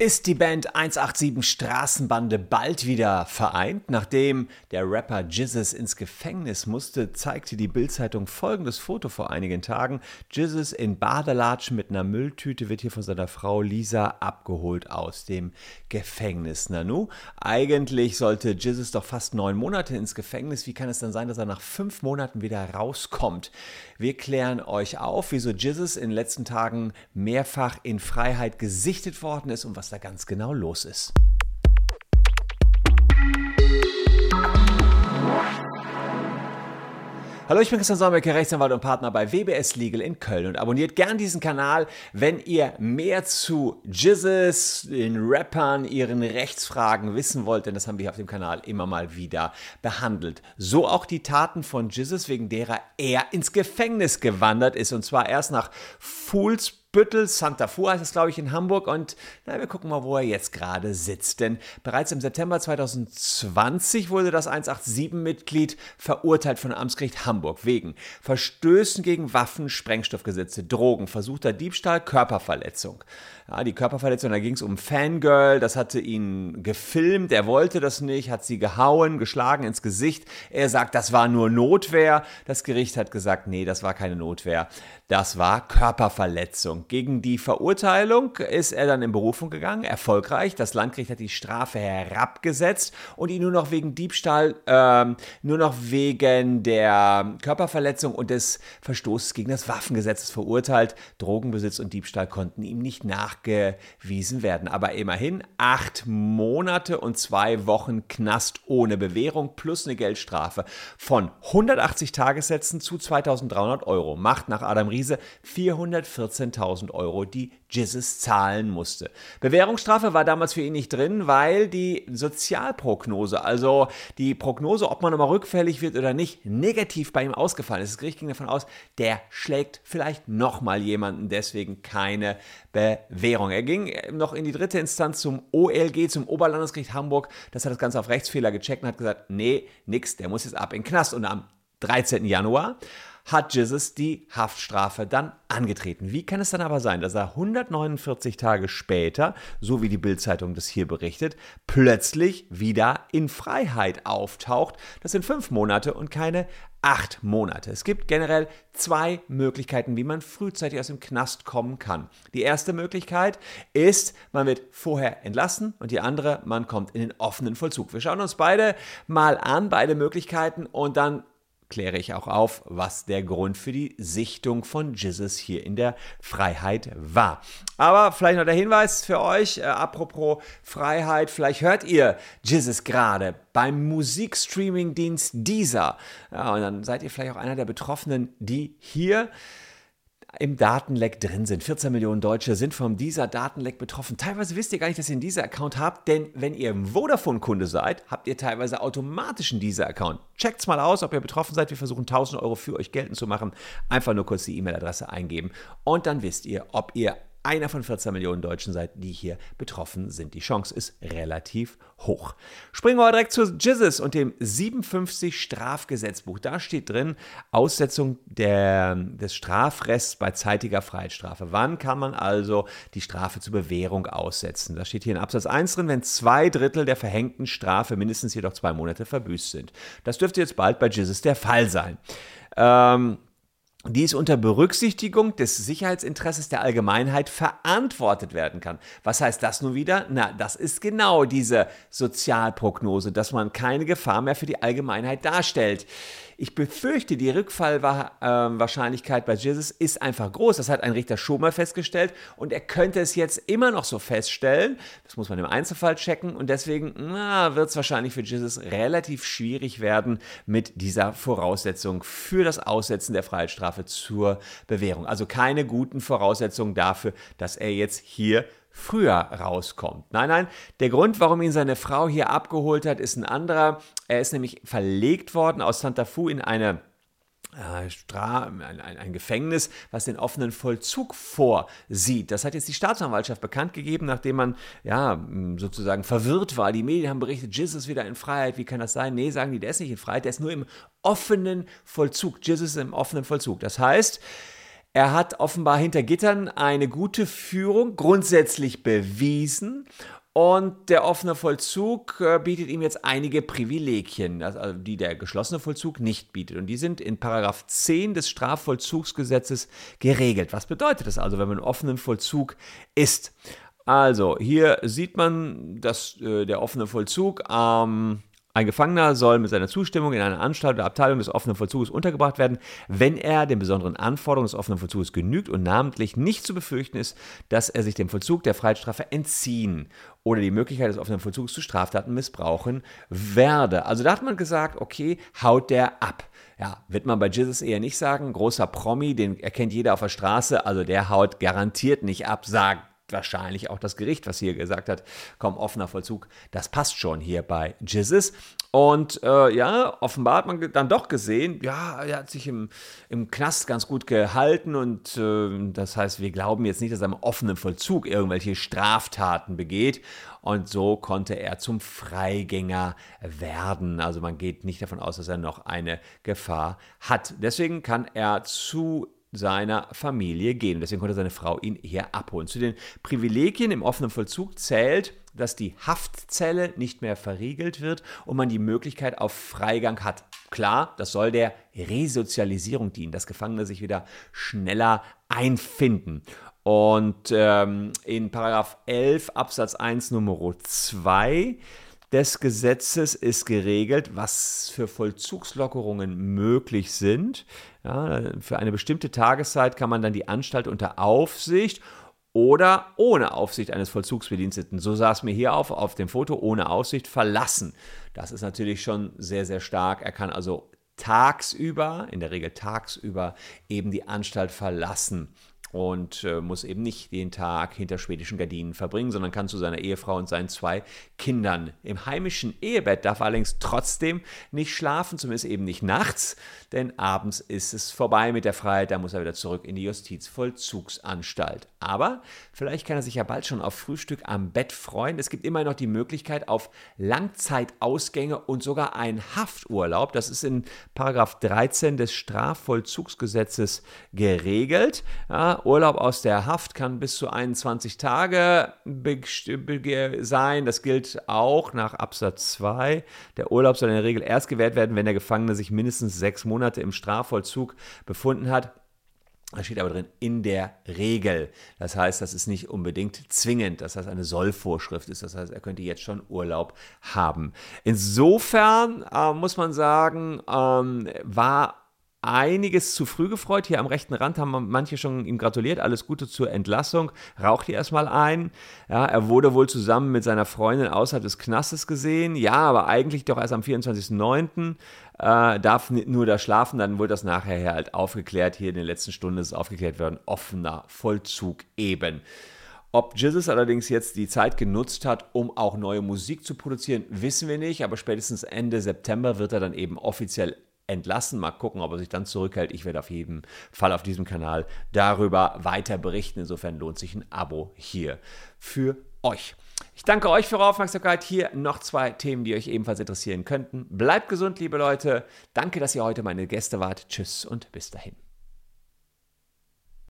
Ist die Band 187 Straßenbande bald wieder vereint? Nachdem der Rapper Jizzes ins Gefängnis musste, zeigte die Bildzeitung folgendes Foto vor einigen Tagen. Jizzes in Badelatschen mit einer Mülltüte wird hier von seiner Frau Lisa abgeholt aus dem Gefängnis. Nanu, eigentlich sollte Jizzes doch fast neun Monate ins Gefängnis. Wie kann es dann sein, dass er nach fünf Monaten wieder rauskommt? Wir klären euch auf, wieso Jizzes in den letzten Tagen mehrfach in Freiheit gesichtet worden ist und was da ganz genau los ist. Hallo, ich bin Christian Solmecke, Rechtsanwalt und Partner bei WBS Legal in Köln und abonniert gern diesen Kanal, wenn ihr mehr zu Jizzes, den Rappern, ihren Rechtsfragen wissen wollt, denn das haben wir hier auf dem Kanal immer mal wieder behandelt. So auch die Taten von Jizzes, wegen derer er ins Gefängnis gewandert ist und zwar erst nach Fools Büttel, Santa Fu heißt es, glaube ich, in Hamburg. Und na, wir gucken mal, wo er jetzt gerade sitzt. Denn bereits im September 2020 wurde das 187-Mitglied verurteilt von Amtsgericht Hamburg wegen Verstößen gegen Waffen, Sprengstoffgesetze, Drogen, versuchter Diebstahl, Körperverletzung. Ja, die Körperverletzung, da ging es um Fangirl, das hatte ihn gefilmt, er wollte das nicht, hat sie gehauen, geschlagen ins Gesicht. Er sagt, das war nur Notwehr. Das Gericht hat gesagt, nee, das war keine Notwehr, das war Körperverletzung. Gegen die Verurteilung ist er dann in Berufung gegangen, erfolgreich. Das Landgericht hat die Strafe herabgesetzt und ihn nur noch wegen Diebstahl, ähm, nur noch wegen der Körperverletzung und des Verstoßes gegen das Waffengesetz verurteilt. Drogenbesitz und Diebstahl konnten ihm nicht nach nachgewiesen werden. Aber immerhin acht Monate und zwei Wochen Knast ohne Bewährung plus eine Geldstrafe von 180 Tagessätzen zu 2300 Euro macht nach Adam Riese 414.000 Euro, die Jizzes zahlen musste. Bewährungsstrafe war damals für ihn nicht drin, weil die Sozialprognose, also die Prognose, ob man nochmal rückfällig wird oder nicht, negativ bei ihm ausgefallen ist. Das Gericht ging davon aus, der schlägt vielleicht nochmal jemanden, deswegen keine Bewährung. Er ging noch in die dritte Instanz zum OLG, zum Oberlandesgericht Hamburg. Das hat das Ganze auf Rechtsfehler gecheckt und hat gesagt, nee, nix, der muss jetzt ab in den Knast. Und am 13. Januar hat Jesus die Haftstrafe dann angetreten. Wie kann es dann aber sein, dass er 149 Tage später, so wie die Bildzeitung das hier berichtet, plötzlich wieder in Freiheit auftaucht? Das sind fünf Monate und keine acht Monate. Es gibt generell zwei Möglichkeiten, wie man frühzeitig aus dem Knast kommen kann. Die erste Möglichkeit ist, man wird vorher entlassen und die andere, man kommt in den offenen Vollzug. Wir schauen uns beide mal an, beide Möglichkeiten und dann kläre ich auch auf, was der Grund für die Sichtung von Jesus hier in der Freiheit war. Aber vielleicht noch der Hinweis für euch, äh, apropos Freiheit, vielleicht hört ihr Jesus gerade beim Musikstreaming-Dienst Deezer. Ja, und dann seid ihr vielleicht auch einer der Betroffenen, die hier im Datenleck drin sind. 14 Millionen Deutsche sind vom dieser Datenleck betroffen. Teilweise wisst ihr gar nicht, dass ihr einen dieser Account habt, denn wenn ihr Vodafone-Kunde seid, habt ihr teilweise automatisch einen dieser Account. Checkt's mal aus, ob ihr betroffen seid. Wir versuchen 1000 Euro für euch geltend zu machen. Einfach nur kurz die E-Mail-Adresse eingeben und dann wisst ihr, ob ihr einer von 14 Millionen Deutschen seid, die hier betroffen sind. Die Chance ist relativ hoch. Springen wir direkt zu Jizzes und dem 57 Strafgesetzbuch. Da steht drin Aussetzung der, des Strafrests bei zeitiger Freiheitsstrafe. Wann kann man also die Strafe zur Bewährung aussetzen? Da steht hier in Absatz 1 drin, wenn zwei Drittel der verhängten Strafe mindestens jedoch zwei Monate verbüßt sind. Das dürfte jetzt bald bei Jizzes der Fall sein. Ähm, dies unter Berücksichtigung des Sicherheitsinteresses der Allgemeinheit verantwortet werden kann. Was heißt das nun wieder? Na, das ist genau diese Sozialprognose, dass man keine Gefahr mehr für die Allgemeinheit darstellt. Ich befürchte, die Rückfallwahrscheinlichkeit bei Jesus ist einfach groß. Das hat ein Richter schon mal festgestellt und er könnte es jetzt immer noch so feststellen. Das muss man im Einzelfall checken und deswegen wird es wahrscheinlich für Jesus relativ schwierig werden mit dieser Voraussetzung für das Aussetzen der Freiheitsstrafe zur Bewährung. Also keine guten Voraussetzungen dafür, dass er jetzt hier früher rauskommt. Nein, nein, der Grund, warum ihn seine Frau hier abgeholt hat, ist ein anderer. Er ist nämlich verlegt worden aus Santa Fu in eine ein, ein, Gefängnis, was den offenen Vollzug vorsieht. Das hat jetzt die Staatsanwaltschaft bekannt gegeben, nachdem man ja sozusagen verwirrt war. Die Medien haben berichtet, Jizz ist wieder in Freiheit. Wie kann das sein? Nee, sagen die, der ist nicht in Freiheit, der ist nur im offenen Vollzug. Jizz ist im offenen Vollzug. Das heißt, Er hat offenbar hinter Gittern eine gute Führung grundsätzlich bewiesen und der offene Vollzug äh, bietet ihm jetzt einige Privilegien, also die der geschlossene Vollzug nicht bietet. Und die sind in Paragraph 10 des Strafvollzugsgesetzes geregelt. Was bedeutet das also, wenn man im offenen Vollzug ist? Also, hier sieht man, dass äh, der offene Vollzug ähm, ein Gefangener soll mit seiner Zustimmung in einer Anstalt oder Abteilung des offenen Vollzuges untergebracht werden, wenn er den besonderen Anforderungen des offenen Vollzuges genügt und namentlich nicht zu befürchten ist, dass er sich dem Vollzug der Freiheitsstrafe entziehen oder die Möglichkeit des offenen Vollzugs zu Straftaten missbrauchen werde. Also da hat man gesagt, okay, haut der ab. Ja, wird man bei Jesus eher nicht sagen. Großer Promi, den erkennt jeder auf der Straße, also der haut garantiert nicht ab, sagt wahrscheinlich auch das Gericht, was hier gesagt hat, komm, offener Vollzug, das passt schon hier bei Jizzes. Und äh, ja, offenbar hat man dann doch gesehen, ja, er hat sich im, im Knast ganz gut gehalten und äh, das heißt, wir glauben jetzt nicht, dass er im offenen Vollzug irgendwelche Straftaten begeht. Und so konnte er zum Freigänger werden. Also man geht nicht davon aus, dass er noch eine Gefahr hat. Deswegen kann er zu seiner Familie gehen. Deswegen konnte seine Frau ihn eher abholen. Zu den Privilegien im offenen Vollzug zählt, dass die Haftzelle nicht mehr verriegelt wird und man die Möglichkeit auf Freigang hat. Klar, das soll der Resozialisierung dienen, dass Gefangene sich wieder schneller einfinden. Und ähm, in Paragraph 11 Absatz 1 Nummer 2 des Gesetzes ist geregelt, was für Vollzugslockerungen möglich sind. Ja, für eine bestimmte Tageszeit kann man dann die Anstalt unter Aufsicht oder ohne Aufsicht eines Vollzugsbediensteten, so sah es mir hier auf, auf dem Foto, ohne Aufsicht verlassen. Das ist natürlich schon sehr, sehr stark. Er kann also tagsüber, in der Regel tagsüber, eben die Anstalt verlassen und äh, muss eben nicht den Tag hinter schwedischen Gardinen verbringen, sondern kann zu seiner Ehefrau und seinen zwei Kindern. Im heimischen Ehebett darf er allerdings trotzdem nicht schlafen, zumindest eben nicht nachts, denn abends ist es vorbei mit der Freiheit, da muss er wieder zurück in die Justizvollzugsanstalt. Aber vielleicht kann er sich ja bald schon auf Frühstück am Bett freuen. Es gibt immer noch die Möglichkeit auf Langzeitausgänge und sogar einen Hafturlaub. Das ist in Paragraph 13 des Strafvollzugsgesetzes geregelt. Ja, Urlaub aus der Haft kann bis zu 21 Tage sein. Das gilt auch nach Absatz 2. Der Urlaub soll in der Regel erst gewährt werden, wenn der Gefangene sich mindestens sechs Monate im Strafvollzug befunden hat. Da steht aber drin, in der Regel. Das heißt, das ist nicht unbedingt zwingend. Das heißt, eine Sollvorschrift ist. Das heißt, er könnte jetzt schon Urlaub haben. Insofern äh, muss man sagen, ähm, war einiges zu früh gefreut. Hier am rechten Rand haben manche schon ihm gratuliert. Alles Gute zur Entlassung. Raucht hier erstmal ein. Ja, er wurde wohl zusammen mit seiner Freundin außerhalb des Knastes gesehen. Ja, aber eigentlich doch erst am 24.09. Äh, darf nur da schlafen. Dann wurde das nachher halt aufgeklärt. Hier in den letzten Stunden ist es aufgeklärt worden. Offener Vollzug eben. Ob Jesus allerdings jetzt die Zeit genutzt hat, um auch neue Musik zu produzieren, wissen wir nicht. Aber spätestens Ende September wird er dann eben offiziell entlassen. Mal gucken, ob er sich dann zurückhält. Ich werde auf jeden Fall auf diesem Kanal darüber weiter berichten. Insofern lohnt sich ein Abo hier für euch. Ich danke euch für eure Aufmerksamkeit. Hier noch zwei Themen, die euch ebenfalls interessieren könnten. Bleibt gesund, liebe Leute. Danke, dass ihr heute meine Gäste wart. Tschüss und bis dahin.